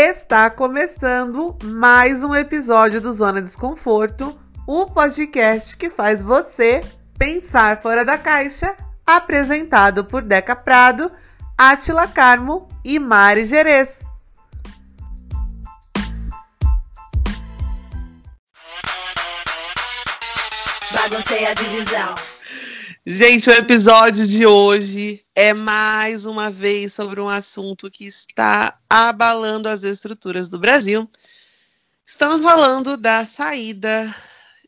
Está começando mais um episódio do Zona Desconforto, o podcast que faz você pensar fora da caixa, apresentado por Deca Prado, Atila Carmo e Mari Gerês. Baguncei a divisão. Gente, o episódio de hoje é mais uma vez sobre um assunto que está abalando as estruturas do Brasil. Estamos falando da saída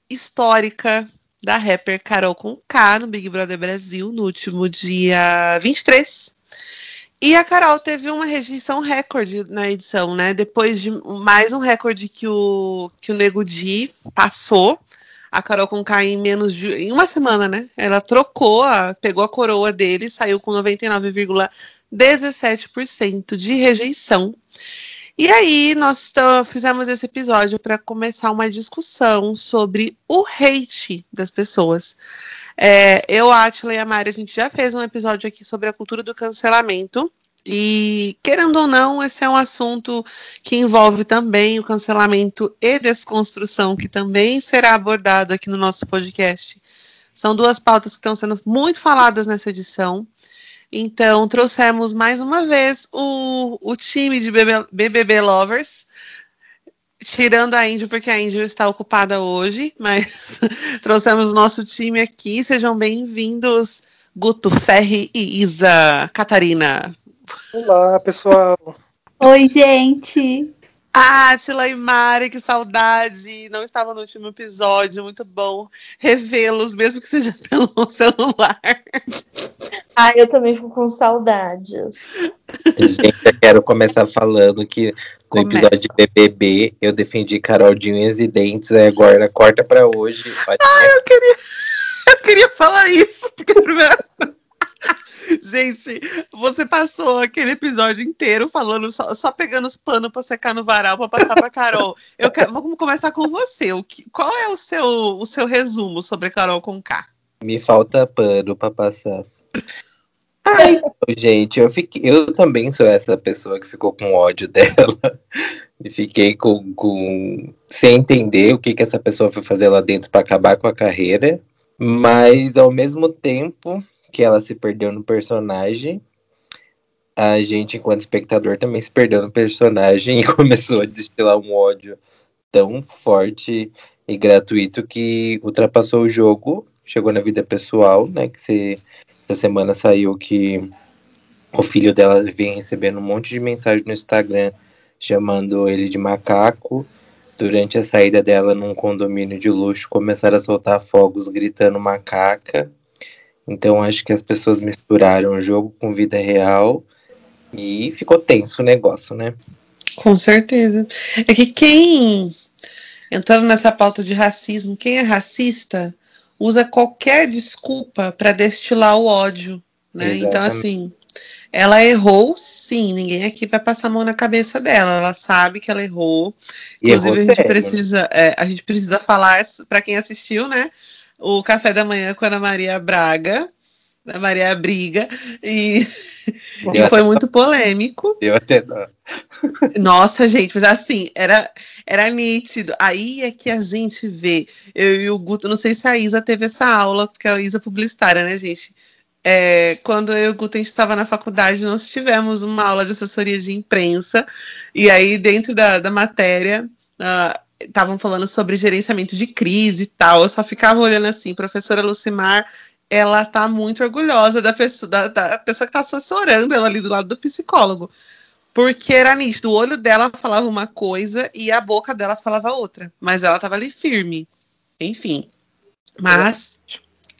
histórica da rapper Carol Conká no Big Brother Brasil no último dia 23. E a Carol teve uma rejeição recorde na edição, né? Depois de mais um recorde que o, que o Nego Di passou a Carol Conká em menos de em uma semana, né? Ela trocou, a, pegou a coroa dele, saiu com 99,17% de rejeição. E aí nós fizemos esse episódio para começar uma discussão sobre o hate das pessoas. É, eu, Atila e a Mari, a gente já fez um episódio aqui sobre a cultura do cancelamento. E, querendo ou não, esse é um assunto que envolve também o cancelamento e desconstrução, que também será abordado aqui no nosso podcast. São duas pautas que estão sendo muito faladas nessa edição. Então, trouxemos mais uma vez o, o time de BBB, Lovers, tirando a Índia, porque a Índia está ocupada hoje, mas trouxemos o nosso time aqui. Sejam bem-vindos, Guto Ferri e Isa Catarina. Olá, pessoal. Oi, gente. Átila e Mari, que saudade! Não estava no último episódio, muito bom revê-los, mesmo que seja pelo celular. Ah, eu também fico com saudades. Gente, eu quero começar falando que no episódio de BBB eu defendi Carol de unhas e dentes, aí agora corta pra hoje. Ah, eu queria, eu queria falar isso, porque a primeira. Gente, você passou aquele episódio inteiro falando, só, só pegando os panos para secar no varal para passar para Carol. Eu quero, vamos começar com você. O que, qual é o seu, o seu resumo sobre Carol com K? Me falta pano para passar. Ai, gente, eu, fiquei, eu também sou essa pessoa que ficou com ódio dela. E fiquei com, com, sem entender o que, que essa pessoa foi fazer lá dentro para acabar com a carreira. Mas, ao mesmo tempo, que ela se perdeu no personagem, a gente, enquanto espectador, também se perdeu no personagem e começou a destilar um ódio tão forte e gratuito que ultrapassou o jogo, chegou na vida pessoal, né? Que se, essa semana saiu que o filho dela vem recebendo um monte de mensagem no Instagram chamando ele de macaco. Durante a saída dela num condomínio de luxo, começaram a soltar fogos gritando macaca. Então acho que as pessoas misturaram o jogo com vida real e ficou tenso o negócio, né? Com certeza. É que quem entrando nessa pauta de racismo, quem é racista usa qualquer desculpa para destilar o ódio, né? Exatamente. Então assim, ela errou, sim. Ninguém aqui vai passar a mão na cabeça dela. Ela sabe que ela errou. Inclusive errou a gente sério. precisa, é, a gente precisa falar para quem assistiu, né? O café da manhã com a Ana Maria Braga, Ana Maria Briga, e, e foi muito polêmico. Eu até não. Nossa, gente, mas assim, era, era nítido. Aí é que a gente vê, eu e o Guto, não sei se a Isa teve essa aula, porque a Isa é publicitária, né, gente? É, quando eu e o Guto a gente estava na faculdade, nós tivemos uma aula de assessoria de imprensa, e aí dentro da, da matéria, uh, estavam falando sobre gerenciamento de crise e tal. Eu só ficava olhando assim, professora Lucimar, ela tá muito orgulhosa da pessoa, da, da pessoa que tá assessorando ela ali do lado do psicólogo. Porque era nisso, o olho dela falava uma coisa e a boca dela falava outra. Mas ela tava ali firme. Enfim. Mas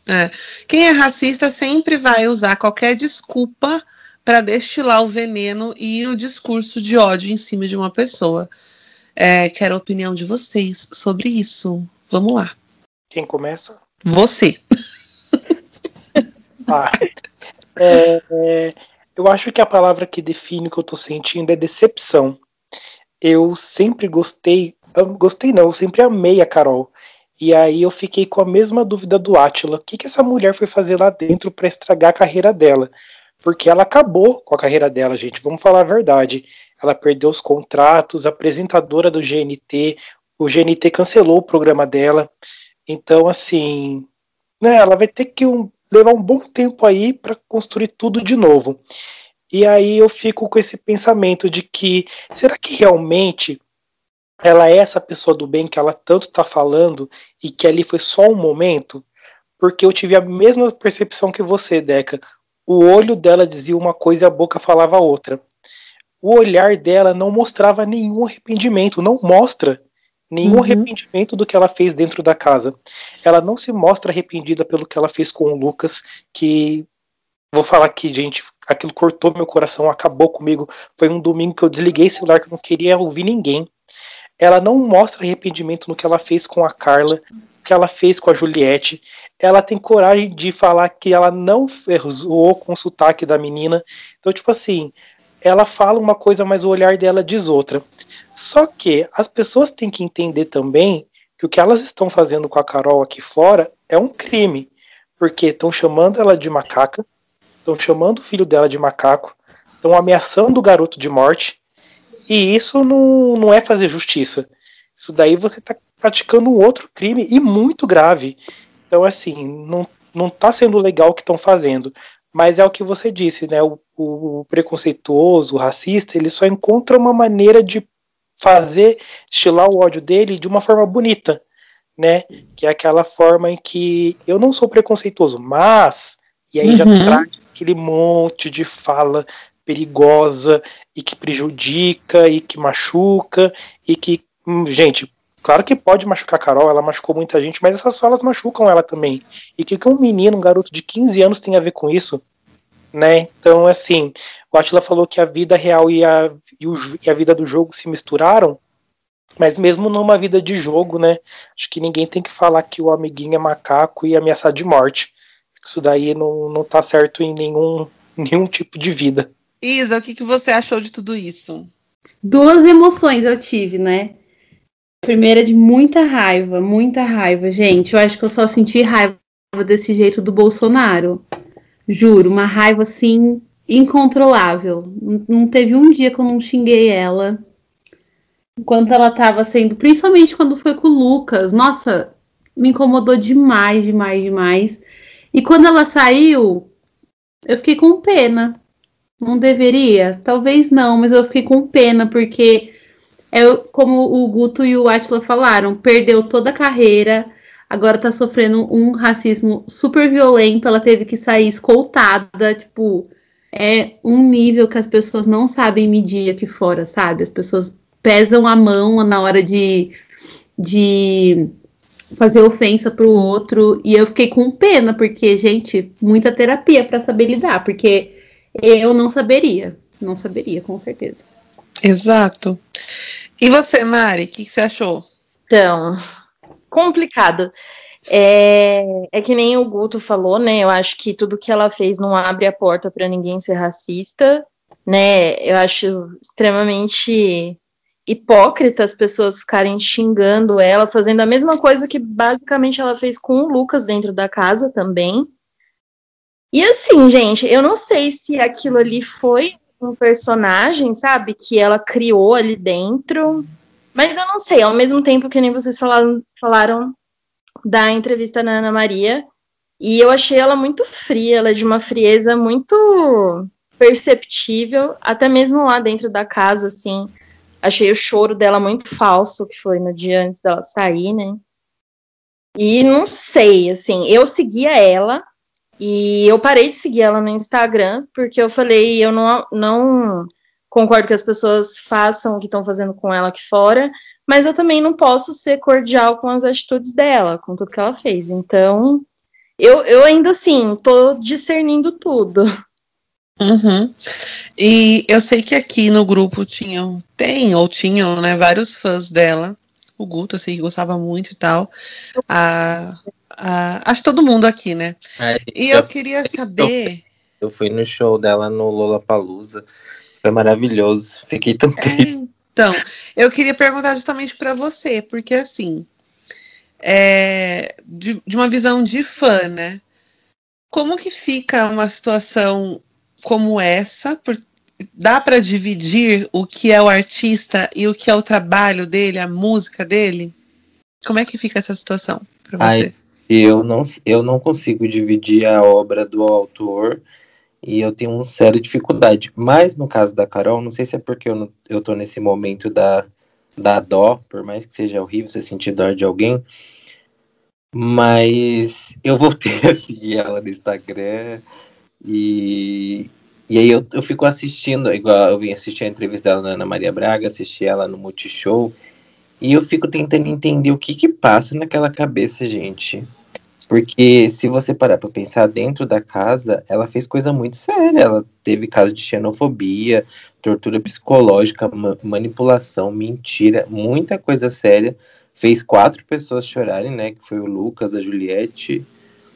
é, quem é racista sempre vai usar qualquer desculpa para destilar o veneno e o discurso de ódio em cima de uma pessoa. É, quero a opinião de vocês sobre isso. Vamos lá. Quem começa? Você. ah, é, é, eu acho que a palavra que define o que eu tô sentindo é decepção. Eu sempre gostei, gostei não, eu sempre amei a Carol. E aí eu fiquei com a mesma dúvida do Atila. O que, que essa mulher foi fazer lá dentro para estragar a carreira dela? Porque ela acabou com a carreira dela, gente. Vamos falar a verdade ela perdeu os contratos, apresentadora do GNT, o GNT cancelou o programa dela. Então, assim, né, ela vai ter que um, levar um bom tempo aí para construir tudo de novo. E aí eu fico com esse pensamento de que será que realmente ela é essa pessoa do bem que ela tanto está falando e que ali foi só um momento? Porque eu tive a mesma percepção que você, Deca. O olho dela dizia uma coisa e a boca falava outra. O olhar dela não mostrava nenhum arrependimento, não mostra nenhum uhum. arrependimento do que ela fez dentro da casa. Ela não se mostra arrependida pelo que ela fez com o Lucas, que vou falar aqui, gente, aquilo cortou meu coração, acabou comigo. Foi um domingo que eu desliguei o celular que eu não queria ouvir ninguém. Ela não mostra arrependimento no que ela fez com a Carla, o que ela fez com a Juliette. Ela tem coragem de falar que ela não zoou com o sotaque da menina. Então, tipo assim, ela fala uma coisa, mas o olhar dela diz outra. Só que as pessoas têm que entender também que o que elas estão fazendo com a Carol aqui fora é um crime. Porque estão chamando ela de macaca, estão chamando o filho dela de macaco, estão ameaçando o garoto de morte. E isso não, não é fazer justiça. Isso daí você está praticando um outro crime e muito grave. Então, assim, não, não tá sendo legal o que estão fazendo. Mas é o que você disse, né? O, o preconceituoso, o racista, ele só encontra uma maneira de fazer estilar o ódio dele de uma forma bonita, né? Que é aquela forma em que eu não sou preconceituoso, mas e aí uhum. já traz aquele monte de fala perigosa e que prejudica e que machuca e que, hum, gente, claro que pode machucar a Carol, ela machucou muita gente, mas essas falas machucam ela também. E o que, que um menino, um garoto de 15 anos tem a ver com isso? Né? Então, assim, o Atila falou que a vida real e a, e, o, e a vida do jogo se misturaram, mas mesmo numa vida de jogo, né? Acho que ninguém tem que falar que o amiguinho é macaco e ameaçar de morte. Isso daí não, não tá certo em nenhum, nenhum tipo de vida. Isa, o que, que você achou de tudo isso? Duas emoções eu tive, né? primeira de muita raiva, muita raiva, gente. Eu acho que eu só senti raiva desse jeito do Bolsonaro. Juro, uma raiva assim incontrolável. Não teve um dia que eu não xinguei ela. Enquanto ela tava sendo, principalmente quando foi com o Lucas. Nossa, me incomodou demais, demais, demais. E quando ela saiu, eu fiquei com pena. Não deveria? Talvez não, mas eu fiquei com pena, porque é como o Guto e o Atila falaram, perdeu toda a carreira agora tá sofrendo um racismo super violento, ela teve que sair escoltada, tipo, é um nível que as pessoas não sabem medir aqui fora, sabe? As pessoas pesam a mão na hora de, de fazer ofensa pro outro, e eu fiquei com pena, porque, gente, muita terapia para saber lidar, porque eu não saberia, não saberia, com certeza. Exato. E você, Mari, o que, que você achou? Então, complicado. É, é que nem o Guto falou, né? Eu acho que tudo que ela fez não abre a porta para ninguém ser racista, né? Eu acho extremamente hipócrita as pessoas ficarem xingando ela, fazendo a mesma coisa que basicamente ela fez com o Lucas dentro da casa também. E assim, gente, eu não sei se aquilo ali foi um personagem, sabe, que ela criou ali dentro, mas eu não sei, ao mesmo tempo que nem vocês falaram, falaram da entrevista na Ana Maria, e eu achei ela muito fria, ela é de uma frieza muito perceptível, até mesmo lá dentro da casa, assim. Achei o choro dela muito falso, que foi no dia antes dela sair, né? E não sei, assim, eu seguia ela e eu parei de seguir ela no Instagram porque eu falei, eu não, não concordo que as pessoas façam o que estão fazendo com ela aqui fora, mas eu também não posso ser cordial com as atitudes dela, com tudo que ela fez. Então, eu, eu ainda assim tô discernindo tudo. Uhum. E eu sei que aqui no grupo tinham, tem ou tinham, né, vários fãs dela. O Guto, assim, que gostava muito e tal. A, a, acho todo mundo aqui, né? É, e eu, eu queria saber. Eu fui no show dela no Lollapalooza. Foi maravilhoso. Fiquei tão é, triste. então, eu queria perguntar justamente para você, porque assim, é, de, de uma visão de fã, né? Como que fica uma situação como essa? Por, dá para dividir o que é o artista e o que é o trabalho dele, a música dele? Como é que fica essa situação para você? Ai, eu não, eu não consigo dividir a obra do autor e eu tenho uma séria dificuldade. Mas no caso da Carol, não sei se é porque eu, não, eu tô nesse momento da, da dó, por mais que seja horrível você sentir dó de alguém, mas eu voltei a seguir ela no Instagram e, e aí eu, eu fico assistindo, igual eu vim assistir a entrevista dela na Ana Maria Braga, assisti ela no Multishow, e eu fico tentando entender o que que passa naquela cabeça, gente. Porque se você parar para pensar dentro da casa, ela fez coisa muito séria. Ela teve caso de xenofobia, tortura psicológica, ma manipulação, mentira, muita coisa séria. Fez quatro pessoas chorarem, né? Que foi o Lucas, a Juliette,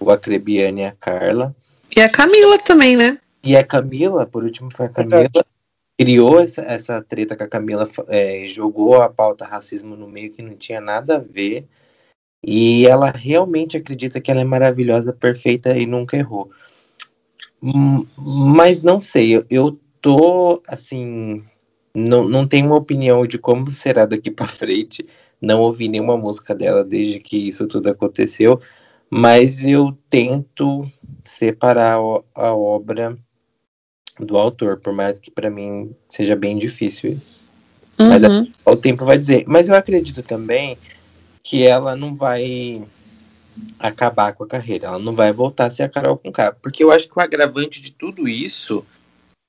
o Acrebiane e a Carla. E a Camila também, né? E a Camila, por último, foi a Camila. Verdade. Criou essa, essa treta com a Camila, é, jogou a pauta racismo no meio que não tinha nada a ver. E ela realmente acredita que ela é maravilhosa, perfeita e nunca errou. Hum, Mas não sei, eu, eu tô assim. Não, não tenho uma opinião de como será daqui pra frente. Não ouvi nenhuma música dela desde que isso tudo aconteceu. Mas eu tento separar a obra do autor, por mais que pra mim seja bem difícil isso. Mas Uhum. O tempo vai dizer. Mas eu acredito também que ela não vai acabar com a carreira. Ela não vai voltar a ser a Carol com K. Porque eu acho que o agravante de tudo isso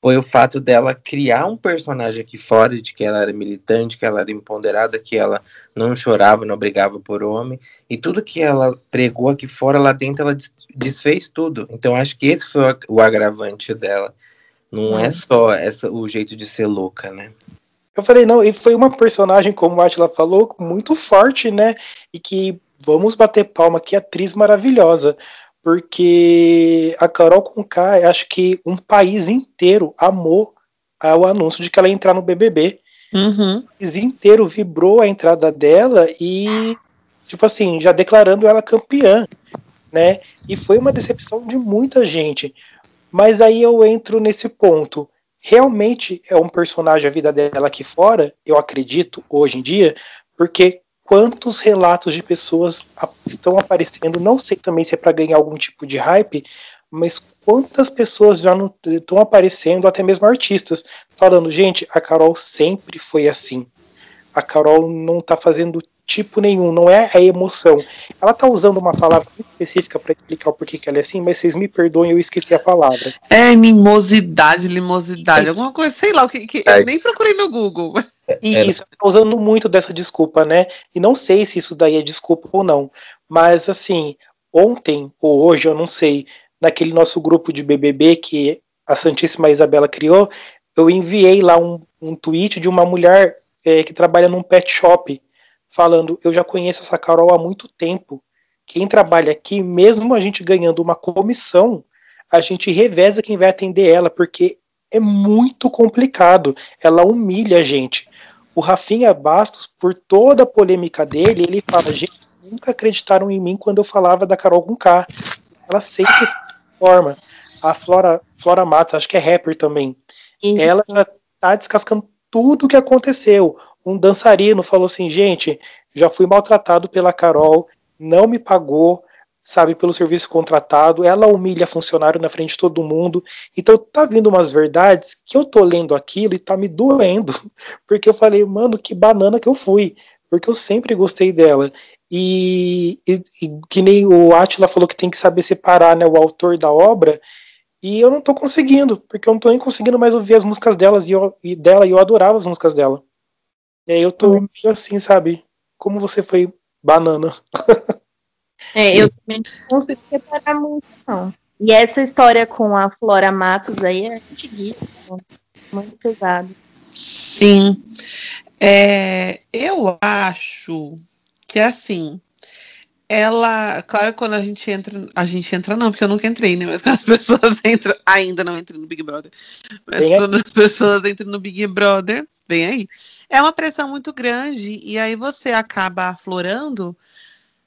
foi o fato dela criar um personagem aqui fora de que ela era militante, que ela era empoderada, que ela não chorava, não brigava por homem. E tudo que ela pregou aqui fora, lá dentro, ela des- desfez tudo. Então acho que esse foi o ag- o agravante dela. Não é só essa, o jeito de ser louca, né? Eu falei, não, e foi uma personagem, como o Atila falou, muito forte, né? E que vamos bater palma, que atriz maravilhosa. Porque a Carol Conká, acho que um país inteiro amou o anúncio de que ela ia entrar no BBB. Uhum. O país inteiro vibrou a entrada dela e, tipo assim, já declarando ela campeã, né? E foi uma decepção de muita gente. Mas aí eu entro nesse ponto. Realmente é um personagem a vida dela aqui fora, eu acredito, hoje em dia, porque quantos relatos de pessoas estão aparecendo, não sei também se é para ganhar algum tipo de hype, mas quantas pessoas já não estão aparecendo, até mesmo artistas, falando, gente, a Carol sempre foi assim. A Carol não tá fazendo tipo nenhum, não é a emoção. Ela tá usando uma palavra muito específica para explicar o porquê que ela é assim, mas vocês me perdoem, eu esqueci a palavra. É mimosidade, limosidade, alguma coisa, sei lá, o que, que É. eu nem procurei no Google. E Era- isso, ela tá usando muito dessa desculpa, né? E não sei se isso daí é desculpa ou não. Mas assim, ontem ou hoje, eu não sei, naquele nosso grupo de BBB que a Santíssima Isabela criou, eu enviei lá um, um tweet de uma mulher é, que trabalha num pet shop, falando: Eu já conheço essa Carol há muito tempo. Quem trabalha aqui, mesmo a gente ganhando uma comissão, a gente reveza quem vai atender ela, porque é muito complicado. Ela humilha a gente. O Rafinha Bastos, por toda a polêmica dele, ele fala: gente, nunca acreditaram em mim quando eu falava da Carol com K. Ela sempre forma. A Flora, Flora Matos, acho que é rapper também. E- Ela já tá descascando tudo o que aconteceu. Um dançarino falou assim: gente, já fui maltratado pela Carol, não me pagou, sabe, pelo serviço contratado. Ela humilha funcionário na frente de todo mundo. Então tá vindo umas verdades que eu tô lendo aquilo e tá me doendo. Porque eu falei, mano, que banana que eu fui. Porque eu sempre gostei dela. E, e- e que nem o Atila falou que tem que saber separar né, o autor da obra. E eu não tô conseguindo, porque eu não tô nem conseguindo mais ouvir as músicas delas e, eu, e dela, e eu adorava as músicas dela. E aí eu tô meio assim, sabe? Como você foi banana. É, eu também não consigo separar muito, não. E essa história com a Flora Matos aí é antiguíssima, muito pesado. Sim. É, eu acho que assim, ela, claro, quando a gente entra, a gente entra não, porque eu nunca entrei, né? Mas quando as pessoas entram, ainda não entrei no Big Brother. Mas Vem aí. quando as pessoas entram no Big Brother, vem aí. É uma pressão muito grande e aí você acaba aflorando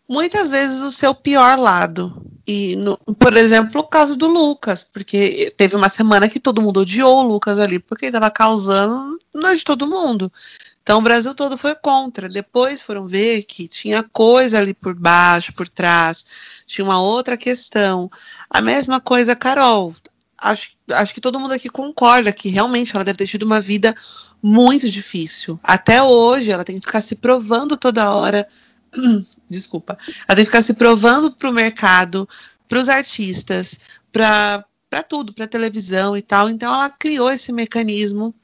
muitas vezes o seu pior lado. E, no, por exemplo, o caso do Lucas, porque teve uma semana que todo mundo odiou o Lucas ali, porque ele estava causando noite de todo mundo. Então o Brasil todo foi contra. Depois foram ver que tinha coisa ali por baixo, por trás, tinha uma outra questão. A mesma coisa, Carol. Acho, acho que todo mundo aqui concorda que realmente ela deve ter tido uma vida muito difícil. Até hoje, ela tem que ficar se provando toda hora. Desculpa. Ela tem que ficar se provando para o mercado, para os artistas, para tudo, para televisão e tal. Então, ela criou esse mecanismo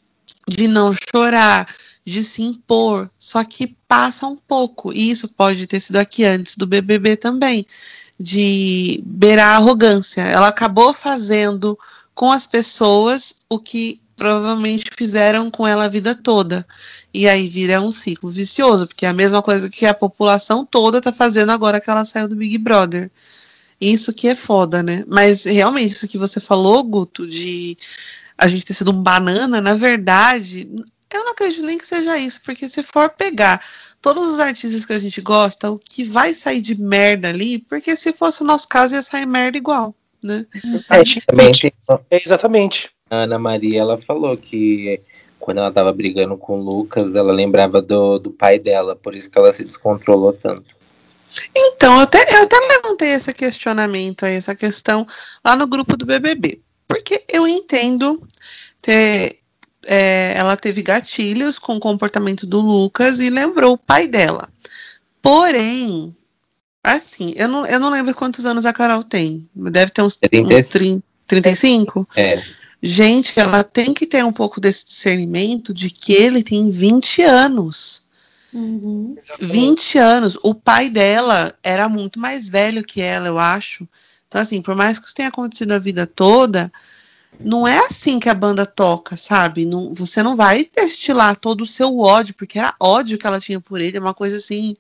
de não chorar, de se impor, só que passa um pouco, e isso pode ter sido aqui antes do BBB também, de beirar a arrogância. Ela acabou fazendo com as pessoas o que provavelmente fizeram com ela a vida toda. E aí vira um ciclo vicioso, porque é a mesma coisa que a população toda tá fazendo agora que ela saiu do Big Brother. Isso que é foda, né? Mas realmente, isso que você falou, Guto, de a gente ter sido um banana, na verdade, eu não acredito nem que seja isso, porque se for pegar todos os artistas que a gente gosta, o que vai sair de merda ali, porque se fosse o nosso caso ia sair merda igual, né? É, exatamente. A Ana Maria, ela falou que quando ela tava brigando com o Lucas, ela lembrava do, do pai dela, por isso que ela se descontrolou tanto. Então, eu até, eu até levantei esse questionamento aí, essa questão lá no grupo do BBB. Porque eu entendo ter é, ela teve gatilhos com o comportamento do Lucas e lembrou o pai dela. Porém, assim, eu não, eu não lembro quantos anos a Carol tem. Deve ter uns, 30, uns 30, 35? É. Gente, ela tem que ter um pouco desse discernimento de que ele tem 20 anos. Uhum. 20 anos. O pai dela era muito mais velho que ela, eu acho. Então, assim, por mais que isso tenha acontecido a vida toda, não é assim que a banda toca, sabe? Não, você não vai destilar todo o seu ódio, porque era ódio que ela tinha por ele, é uma coisa assim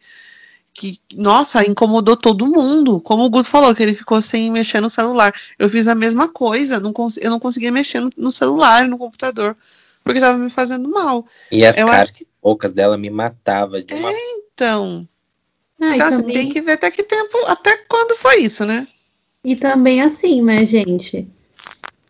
que, nossa, incomodou todo mundo. Como o Guto falou, que ele ficou sem mexer no celular. Eu fiz a mesma coisa, não eu não conseguia mexer no, no celular, no computador, porque estava me fazendo mal. E as eu caras acho que poucas dela me matava de uma. É, então. Ah, Então, assim, também- tem que ver até que tempo, até quando foi isso, né? E também assim, né, gente?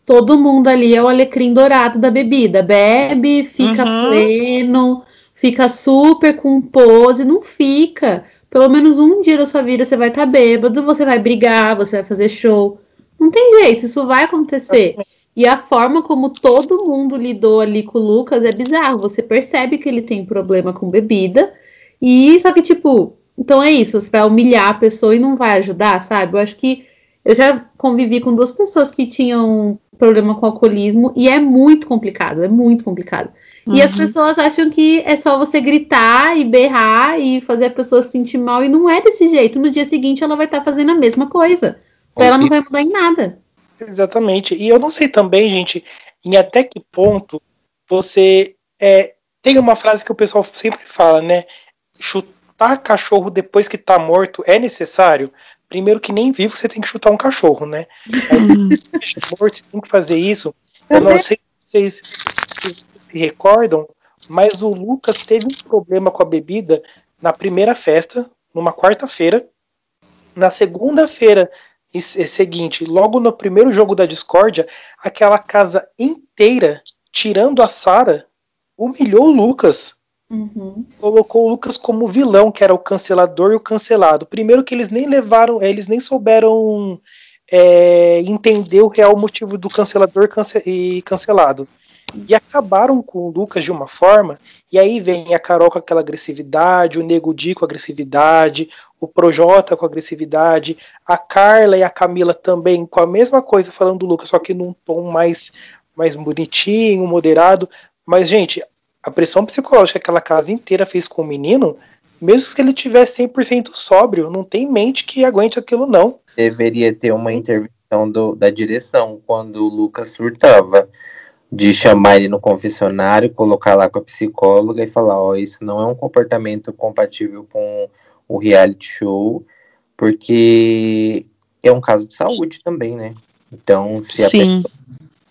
Todo mundo ali é o alecrim dourado da bebida. Bebe, fica Uhum. pleno, fica super com pose, não fica. Pelo menos um dia da sua vida você vai estar bêbado, você vai brigar, você vai fazer show. Não tem jeito, isso vai acontecer. E a forma como todo mundo lidou ali com o Lucas é bizarro. Você percebe que ele tem problema com bebida. E só que, tipo, então é isso, você vai humilhar a pessoa e não vai ajudar, sabe? Eu acho que eu já convivi com duas pessoas que tinham problema com alcoolismo e é muito complicado, é muito complicado. E as Uhum. pessoas acham que é só você gritar e berrar e fazer a pessoa se sentir mal e não é desse jeito. No dia seguinte ela vai estar fazendo a mesma coisa. Pra ela não vai mudar em nada. Exatamente. E eu não sei também, gente, em até que ponto você é, tem uma frase que o pessoal sempre fala, né? Chutar cachorro depois que tá morto é necessário. Primeiro que nem vivo você tem que chutar um cachorro, né? Aí, morto, você tem que fazer isso. Eu não sei se vocês se recordam, mas o Lucas teve um problema com a bebida na primeira festa, numa quarta-feira. Na segunda-feira seguinte, logo no primeiro jogo da discórdia, aquela casa inteira, tirando a Sara, humilhou o Lucas. Uhum. Colocou o Lucas como vilão, que era o cancelador e o cancelado. Primeiro que eles nem levaram, eles nem souberam é, entender o real motivo do cancelador cance- e cancelado. E acabaram com o Lucas de uma forma, e aí vem a Carol com aquela agressividade, o Nego Di com agressividade, o Projota com agressividade, a Carla e a Camila também com a mesma coisa falando do Lucas, só que num tom mais, mais bonitinho, moderado. Mas, gente, a pressão psicológica que aquela casa inteira fez com o menino, mesmo que ele tivesse 100% sóbrio, não tem mente que aguente aquilo, não. Deveria ter uma intervenção do- da direção quando o Lucas surtava. De chamar ele no confessionário, colocar lá com a psicóloga e falar: Ó, isso não é um comportamento compatível com o reality show, porque é um caso de saúde também, né? Então, se a Sim.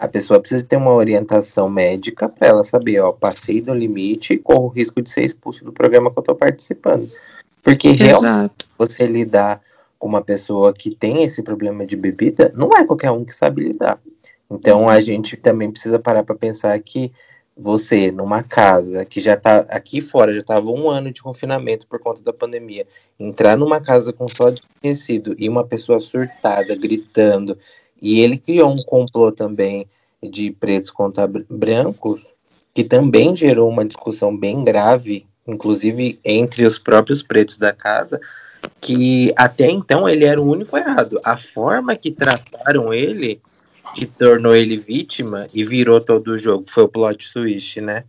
A pessoa precisa ter uma orientação médica para ela saber, ó, passei do limite e corro o risco de ser expulso do programa que eu tô participando. Porque realmente Exato. você lidar com uma pessoa que tem esse problema de bebida, não é qualquer um que sabe lidar. Então a gente também precisa parar para pensar que você, numa casa que já tá aqui fora, já estava um ano de confinamento por conta da pandemia, entrar numa casa com só desconhecido e uma pessoa surtada, gritando, e ele criou um complô também de pretos contra br- brancos, que também gerou uma discussão bem grave, inclusive entre os próprios pretos da casa, que até então ele era o único errado. A forma que trataram ele, que tornou ele vítima e virou todo o jogo, foi o plot twist, né?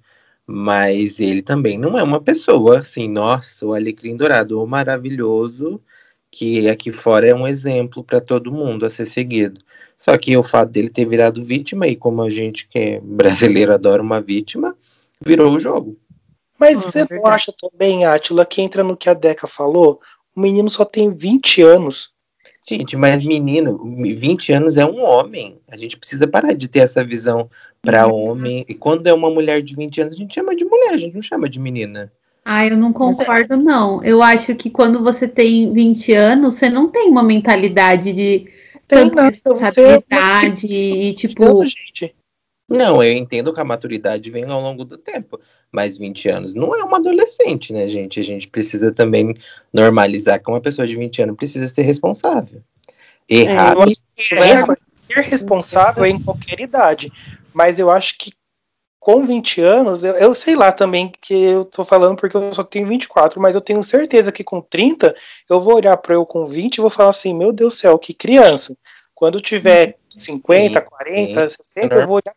Mas ele também não é uma pessoa assim, nossa, o Alecrim Dourado, o maravilhoso, que aqui fora é um exemplo para todo mundo a ser seguido. Só que o fato dele ter virado vítima, e como a gente que é brasileiro adora uma vítima, virou o jogo. Mas Hum, você não verdade. acha também, Átila, que entra no que a Deca falou? O menino só tem 20 anos. Gente, mas menino, 20 anos é um homem. A gente precisa parar de ter essa visão para homem. E quando é uma mulher de 20 anos, a gente chama de mulher, a gente não chama de menina. Ah, eu não concordo, não. Eu acho que quando você tem 20 anos, você não tem uma mentalidade de Tem tanta nada, você é responsabilidade e, tipo, criança, gente. Não, eu entendo que a maturidade vem ao longo do tempo, mas 20 anos não é uma adolescente, né, gente? A gente precisa também normalizar que uma pessoa de 20 anos precisa ser responsável. Errado. Acho que é, mas ser responsável é em qualquer idade. Mas eu acho que com 20 anos, eu, eu sei lá também que eu tô falando porque eu só tenho 24, mas eu tenho certeza que com 30 eu vou olhar para eu com 20 e vou falar assim: meu Deus do céu, que criança. Quando tiver 50, Sim, 40, sim. 60, eu vou olhar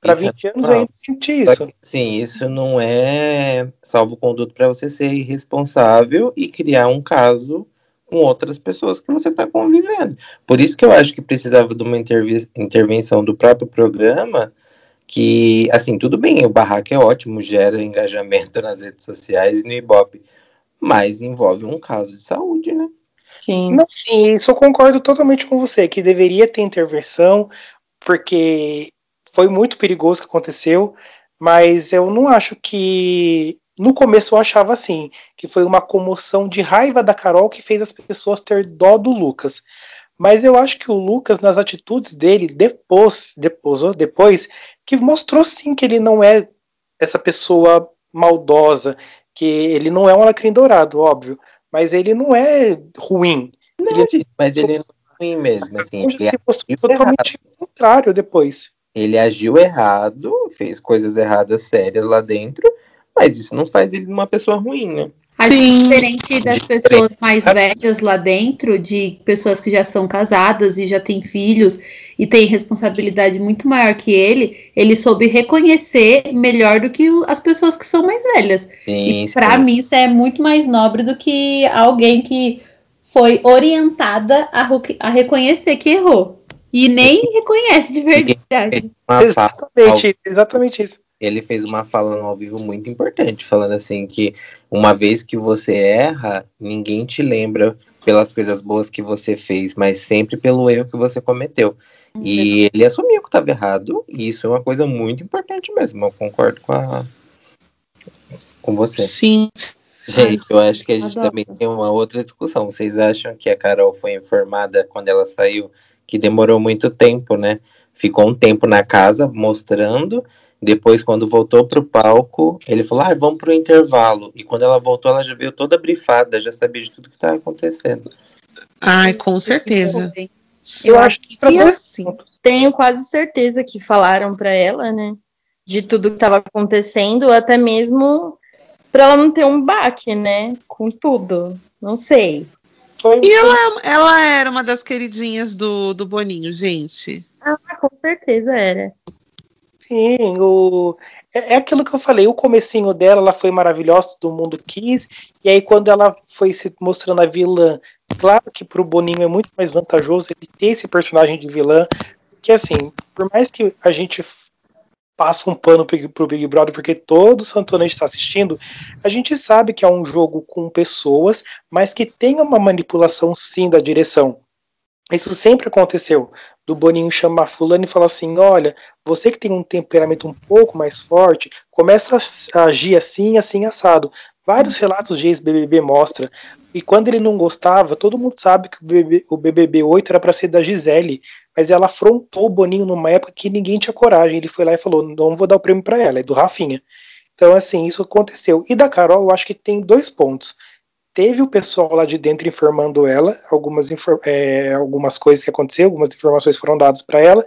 para Isso é 20 anos e normal. ainda sentir Só isso. que, Sim, isso não é salvo-conduto para você ser irresponsável e criar um caso com outras pessoas que você está convivendo. Por isso que eu acho que precisava de uma intervenção do próprio programa, que, assim, tudo bem, o barraco é ótimo, gera engajamento nas redes sociais e no Ibope, mas envolve um caso de saúde, né? Sim. Não, sim, isso eu concordo totalmente com você, que deveria ter intervenção, porque foi muito perigoso o que aconteceu, mas eu não acho que. No começo eu achava assim, que foi uma comoção de raiva da Carol que fez as pessoas ter dó do Lucas. Mas eu acho que o Lucas, nas atitudes dele, depois, depois, depois, que mostrou sim que ele não é essa pessoa maldosa, que ele não é um alacrim dourado, óbvio, mas ele não é ruim. Não, Ele- gente, mas ele não é ruim mesmo, assim, ele se mostrou totalmente o contrário depois. ele agiu errado, fez coisas erradas sérias lá dentro, mas isso não faz ele uma pessoa ruim, né? Acho que Sim. diferente das pessoas mais velhas lá dentro, de pessoas que já são casadas e já têm filhos e têm responsabilidade muito maior que ele, ele soube reconhecer melhor do que as pessoas que são mais velhas. Sim, E sim. mim isso é muito mais nobre do que alguém que foi orientada a, a reconhecer que errou. E nem reconhece de verdade. Exatamente, exatamente isso. Ele fez uma fala no ao vivo muito importante, falando assim que uma vez que você erra, ninguém te lembra pelas coisas boas que você fez, mas sempre pelo erro que você cometeu. E ele assumiu que estava errado, e isso é uma coisa muito importante mesmo. Eu concordo com a com você. Sim. Gente, eu acho que a gente adoro. também tem uma outra discussão. Vocês acham que a Carol foi informada quando ela saiu, que demorou muito tempo, né? Ficou um tempo na casa mostrando. Depois, quando voltou pro palco, ele falou: ah, vamos pro intervalo. E quando ela voltou, ela já veio toda brifada, já sabia de tudo que estava acontecendo. Ai, com certeza. Eu acho que Pra E dois assim, tenho quase certeza que falaram pra ela, né? De tudo que estava acontecendo, até mesmo pra ela não ter um baque, né? Com tudo. Não sei. Foi, E ela, ela era uma das queridinhas do, do Boninho, gente. Ah, com certeza era. Sim, o... é, é aquilo que eu falei, o comecinho dela, ela foi maravilhosa, todo mundo quis, e aí quando ela foi se mostrando a vilã, claro que pro Boninho é muito mais vantajoso ele ter esse personagem de vilã, porque assim, por mais que a gente passe um pano pro Big Brother, porque todo santo ano a gente está assistindo, a gente sabe que é um jogo com pessoas, mas que tem uma manipulação sim da direção. Isso sempre aconteceu. Do Boninho chamar fulano e falar assim, olha, você que tem um temperamento um pouco mais forte, começa a agir assim, assim, assado. Vários relatos de ex-BBB mostra. E quando ele não gostava, todo mundo sabe que o BBB, o BBB 8 era para ser da Gisele, mas ela afrontou o Boninho numa época que ninguém tinha coragem. Ele foi lá e falou: não vou dar o prêmio para ela, é do Rafinha. Então, assim, isso aconteceu. E da Carol, eu acho que tem dois pontos. Teve o pessoal lá de dentro informando ela, algumas, é, algumas coisas que aconteceram, algumas informações foram dadas para ela.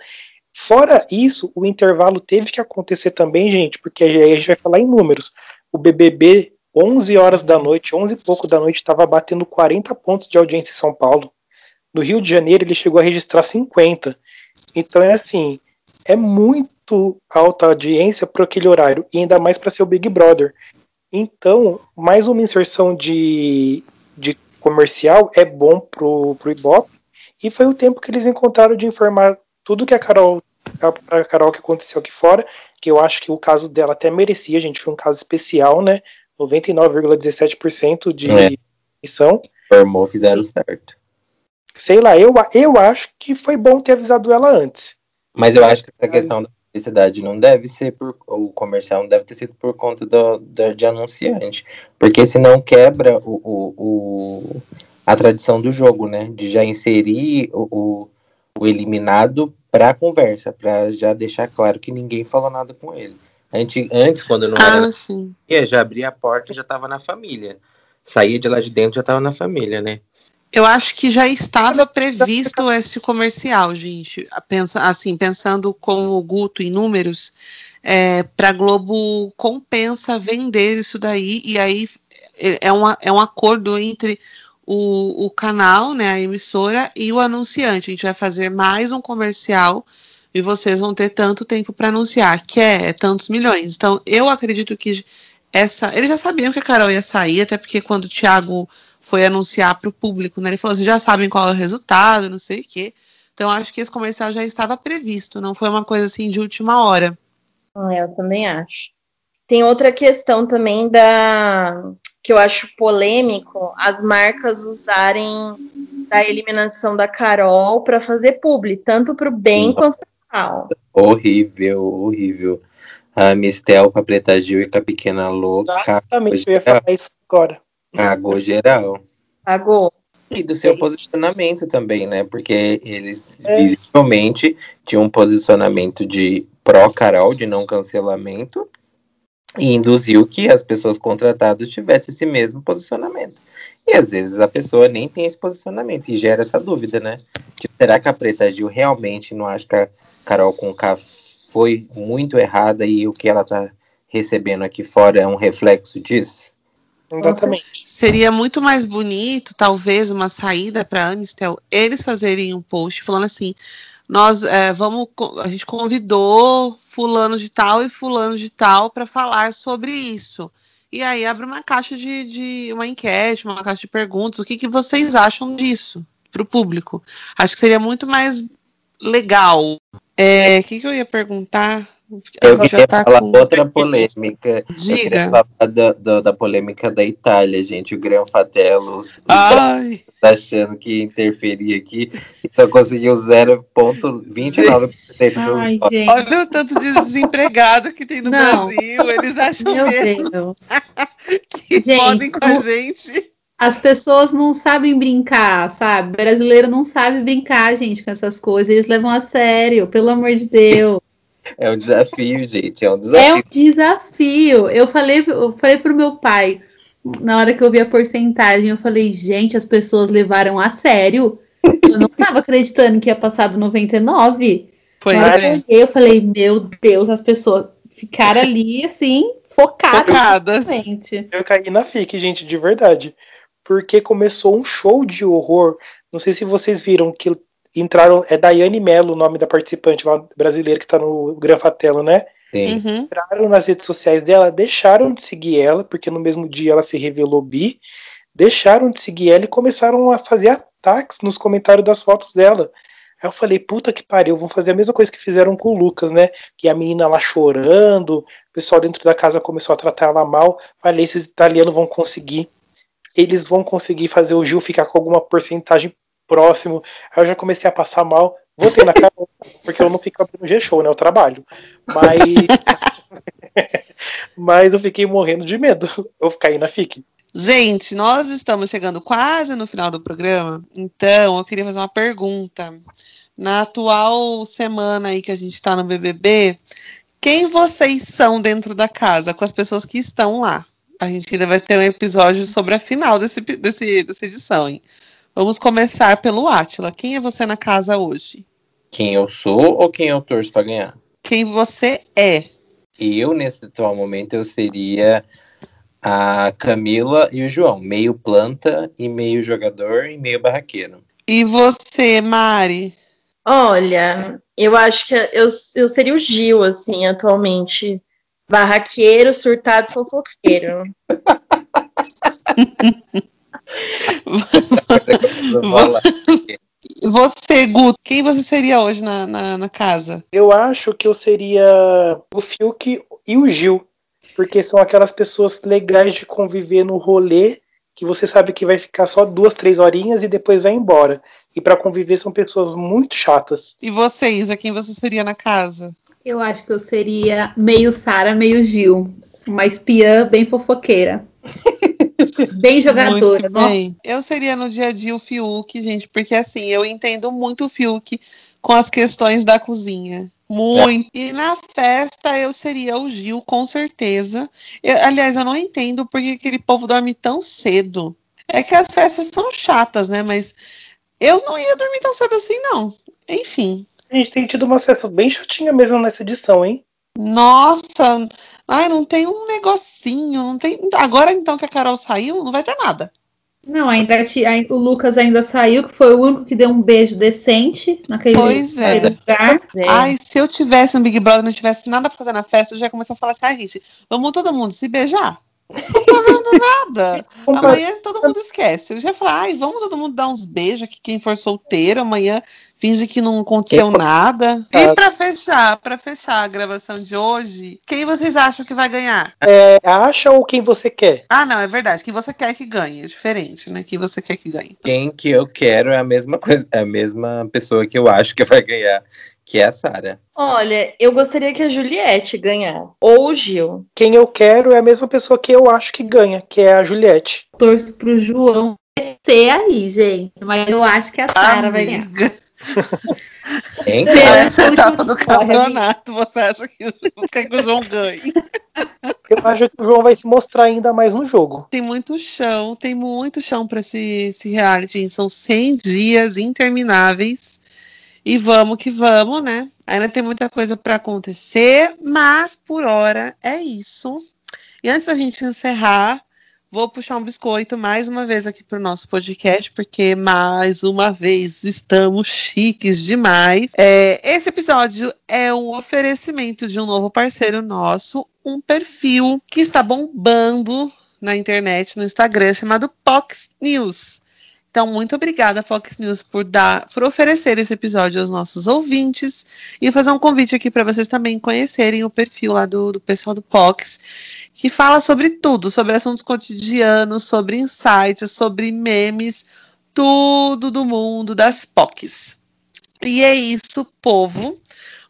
Fora isso, o intervalo teve que acontecer também, gente, porque aí a gente vai falar em números. O BBB 11 horas da noite, 11 e pouco da noite, estava batendo 40 pontos de audiência em São Paulo. No Rio de Janeiro, ele chegou a registrar 50. Então, é assim, é muito alta audiência para aquele horário, e ainda mais para ser o Big Brother. Então, mais uma inserção de, de comercial é bom pro, pro Ibope, e foi o tempo que eles encontraram de informar tudo que a Carol a Carol que aconteceu aqui fora, que eu acho que o caso dela até merecia, gente, foi um caso especial, né? 99,17% de é. missão. Formou, fizeram certo. Sei lá, eu, eu acho que foi bom ter avisado ela antes. Mas eu acho que a questão da publicidade não deve ser por. O comercial não deve ter sido por conta do, do de anunciante. Porque senão quebra o, o, o, a tradição do jogo, né? De já inserir o, o, o eliminado para a conversa, para já deixar claro que ninguém falou nada com ele. Antes, antes quando não ah, era sim. já abria a porta já estava na família. Saía de lá de dentro já estava na família, né? Eu acho que já estava previsto esse comercial, gente. Pensa, assim, pensando com o Guto em números, é, para Globo compensa vender isso daí, e aí é, é um, é um acordo entre o, o canal, né, a emissora, e o anunciante. A gente vai fazer mais um comercial e vocês vão ter tanto tempo para anunciar, que é, tantos milhões. Então, eu acredito que essa. Eles já sabiam que a Carol ia sair, até porque quando o Thiago foi anunciar para o público, né, ele falou assim: já sabem qual é o resultado, não sei o quê. Então, acho que esse comercial já estava previsto, não foi uma coisa assim de última hora. É, eu também acho. Tem outra questão também da que eu acho polêmico as marcas usarem da eliminação da Carol para fazer publi, tanto para o bem quanto para Horrível, horrível. A Mistel com a Preta Gil e com a Pequena Louca. Exatamente, eu ia falar isso agora. Cagou geral. Cagou. E do seu posicionamento também, né? Porque eles é. visivelmente tinham um posicionamento de pró-Carol, de não cancelamento, e induziu que as pessoas contratadas tivessem esse mesmo posicionamento. E às vezes a pessoa nem tem esse posicionamento e gera essa dúvida, né? Tipo, será que a Preta Gil realmente não acha que a Carol Conká foi muito errada e o que ela está recebendo aqui fora é um reflexo disso? Exatamente. Seria muito mais bonito, talvez, uma saída para Amistel, eles fazerem um post falando assim: nós é, vamos, a gente convidou fulano de tal e fulano de tal para falar sobre isso. E aí abre uma caixa de, de, uma enquete, uma caixa de perguntas. O que, que vocês acham disso para o público? Acho que seria muito mais legal é, o que, que eu ia perguntar? Eu queria tá falar com... outra polêmica. Diga. falar da, da, da, polêmica da Itália, gente. O Gran Fatello Ai. tá achando que interferia aqui. Então conseguiu 0,29% dos. Olha o tanto de desempregado que tem no Não. Brasil. Eles acham Meu mesmo Deus. que gente, podem com a gente. As pessoas não sabem brincar, sabe? O brasileiro não sabe brincar, gente, com essas coisas. Eles levam a sério, pelo amor de Deus. É um desafio, gente. É um desafio. É um desafio. Eu falei, eu falei pro meu pai, na hora que eu vi a porcentagem, eu falei, gente, as pessoas levaram a sério. Eu não estava acreditando que ia passar do 99. Foi, é. eu falei, meu Deus, as pessoas ficaram ali, assim, focadas. Focadas. Eu caí na FIC, gente, de verdade porque começou um show de horror. Não sei se vocês viram que entraram. É Daiane Mello o nome da participante lá brasileira que está no Gran Fatelo, né? Sim. Uhum. Entraram nas redes sociais dela, deixaram de seguir ela, porque no mesmo dia ela se revelou bi. Deixaram de seguir ela e começaram a fazer ataques nos comentários das fotos dela. Aí eu falei, puta que pariu, vão fazer a mesma coisa que fizeram com o Lucas, né? Que a menina lá chorando, o pessoal dentro da casa começou a tratar ela mal. Falei, esses italianos vão conseguir eles vão conseguir fazer o Gil ficar com alguma porcentagem próximo. Aí eu já comecei a passar mal. Voltei na cara, porque eu não fico abrindo G-Show, né? Eu trabalho. Mas. Mas eu fiquei morrendo de medo. Eu caí na FIC. Gente, nós estamos chegando quase no final do programa, então eu queria fazer uma pergunta. Na atual semana aí que a gente está no BBB, quem vocês são dentro da casa com as pessoas que estão lá? A gente ainda vai ter um episódio sobre a final desse, desse, dessa edição, hein? Vamos começar pelo Átila. Quem é você na casa hoje? Quem eu sou ou quem eu torço pra ganhar? Quem você é? Eu, nesse atual momento, eu seria a Camila e o João. Meio planta e meio jogador e meio barraqueiro. E você, Mari? Olha, eu acho que eu, eu seria o Gil, assim, atualmente. Barraqueiro, surtado, fofoqueiro. Você, Guto, quem você seria hoje na, na, na, casa? Eu acho que eu seria o Fiuk e o Gil. Porque são aquelas pessoas legais de conviver no rolê, que você sabe que vai ficar só duas, três horinhas e depois vai embora. E para conviver são pessoas muito chatas. E você, Isa, quem você seria na casa? Eu acho que eu seria meio Sara, meio Gil. Uma espiã bem fofoqueira. Bem jogadora. Muito bem. Eu seria no dia a dia o Fiuk, gente, porque assim, eu entendo muito o Fiuk com as questões da cozinha. Muito. É. E na festa eu seria o Gil, com certeza. Eu, aliás, eu não entendo porque aquele povo dorme tão cedo. É que as festas são chatas, né? Mas eu não ia dormir tão cedo assim, não. Enfim. A gente tem tido uma festa bem chatinha mesmo nessa edição, hein? Nossa, ai, não tem um negocinho, não tem. Agora então que a Carol saiu, não vai ter nada. Não, ainda o Lucas ainda saiu, que foi o único que deu um beijo decente naquele, pois é. lugar. É. Ai, se eu tivesse um Big Brother e não tivesse nada pra fazer na festa, eu já ia começar a falar assim, ai, gente, vamos todo mundo se beijar? Não tô fazendo nada. Amanhã todo mundo esquece. Eu já ia falar, ai, vamos todo mundo dar uns beijos aqui, quem for solteiro, amanhã finge que não aconteceu nada. E para fechar, para fechar a gravação de hoje, quem vocês acham que vai ganhar? É, acha ou quem você quer? Ah, não, é verdade. Quem você quer que ganhe, é diferente, né? Quem você quer que ganhe. Quem que eu quero é a mesma coisa, é a mesma pessoa que eu acho que vai ganhar. Que é a Sara. Olha, eu gostaria que a Juliette ganhasse. Ou o Gil. Quem eu quero é a mesma pessoa que eu acho que ganha, que é a Juliette. Torço pro João ser aí, gente. Mas eu acho que a Sara vai ganhar. Hein? Nessa etapa do campeonato, você acha que, quer que o João ganhe? Eu acho que o João vai se mostrar ainda mais no jogo. Tem muito chão, tem muito chão para esse, esse reality. São 100 dias intermináveis. E vamos que vamos, né? Ainda tem muita coisa para acontecer, mas por hora é isso. E antes da gente encerrar, Vou puxar um biscoito mais uma vez aqui para o nosso podcast, porque mais uma vez estamos chiques demais. É, esse episódio é um oferecimento de um novo parceiro nosso, um perfil que está bombando na internet, no Instagram, chamado Pox News. Então, muito obrigada, Fox News, por dar, por oferecer esse episódio aos nossos ouvintes e fazer um convite aqui para vocês também conhecerem o perfil lá do, do pessoal do Pox que fala sobre tudo, sobre assuntos cotidianos, sobre insights, sobre memes, tudo do mundo das POCs. E é isso, povo.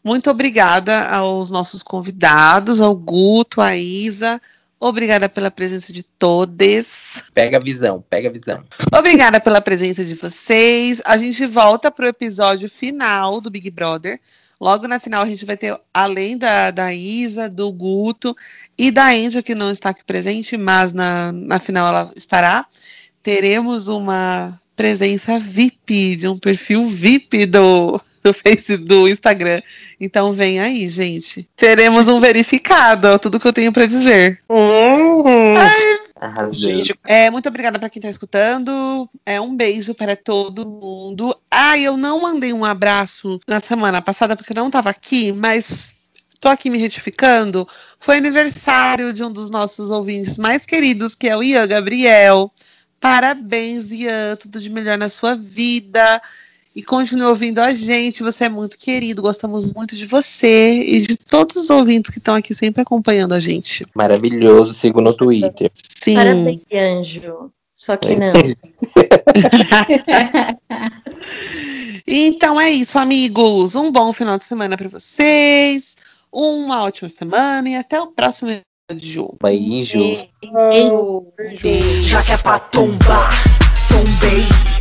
Muito obrigada aos nossos convidados, ao Guto, à Isa. Obrigada pela presença de todos. Pega a visão, pega a visão. Obrigada pela presença de vocês. A gente volta para o episódio final do Big Brother. Logo na final a gente vai ter, além da, da Isa, do Guto e da Angel, que não está aqui presente, mas na, na final ela estará, teremos uma presença VIP, de um perfil VIP do, do Facebook, do Instagram. Então vem aí, gente. Teremos um verificado, é tudo que eu tenho para dizer. Uhum. Ai, Gente, é, muito obrigada para quem está escutando. É um beijo para todo mundo. Ah, eu não mandei um abraço na semana passada porque eu não estava aqui, mas estou aqui me retificando. Foi aniversário de um dos nossos ouvintes mais queridos, que é o Ian Gabriel. Parabéns, Ian. Tudo de melhor na sua vida e continue ouvindo a gente. Você é muito querido, gostamos muito de você e de todos os ouvintes que estão aqui sempre acompanhando a gente. Maravilhoso, sigo no Twitter. Sim. Parabéns, anjo. Só que não. então é isso, amigos. Um bom final de semana para vocês. Uma ótima semana e até o próximo Ju. Beijo. Beijo. Já que é pra tombar, tombei.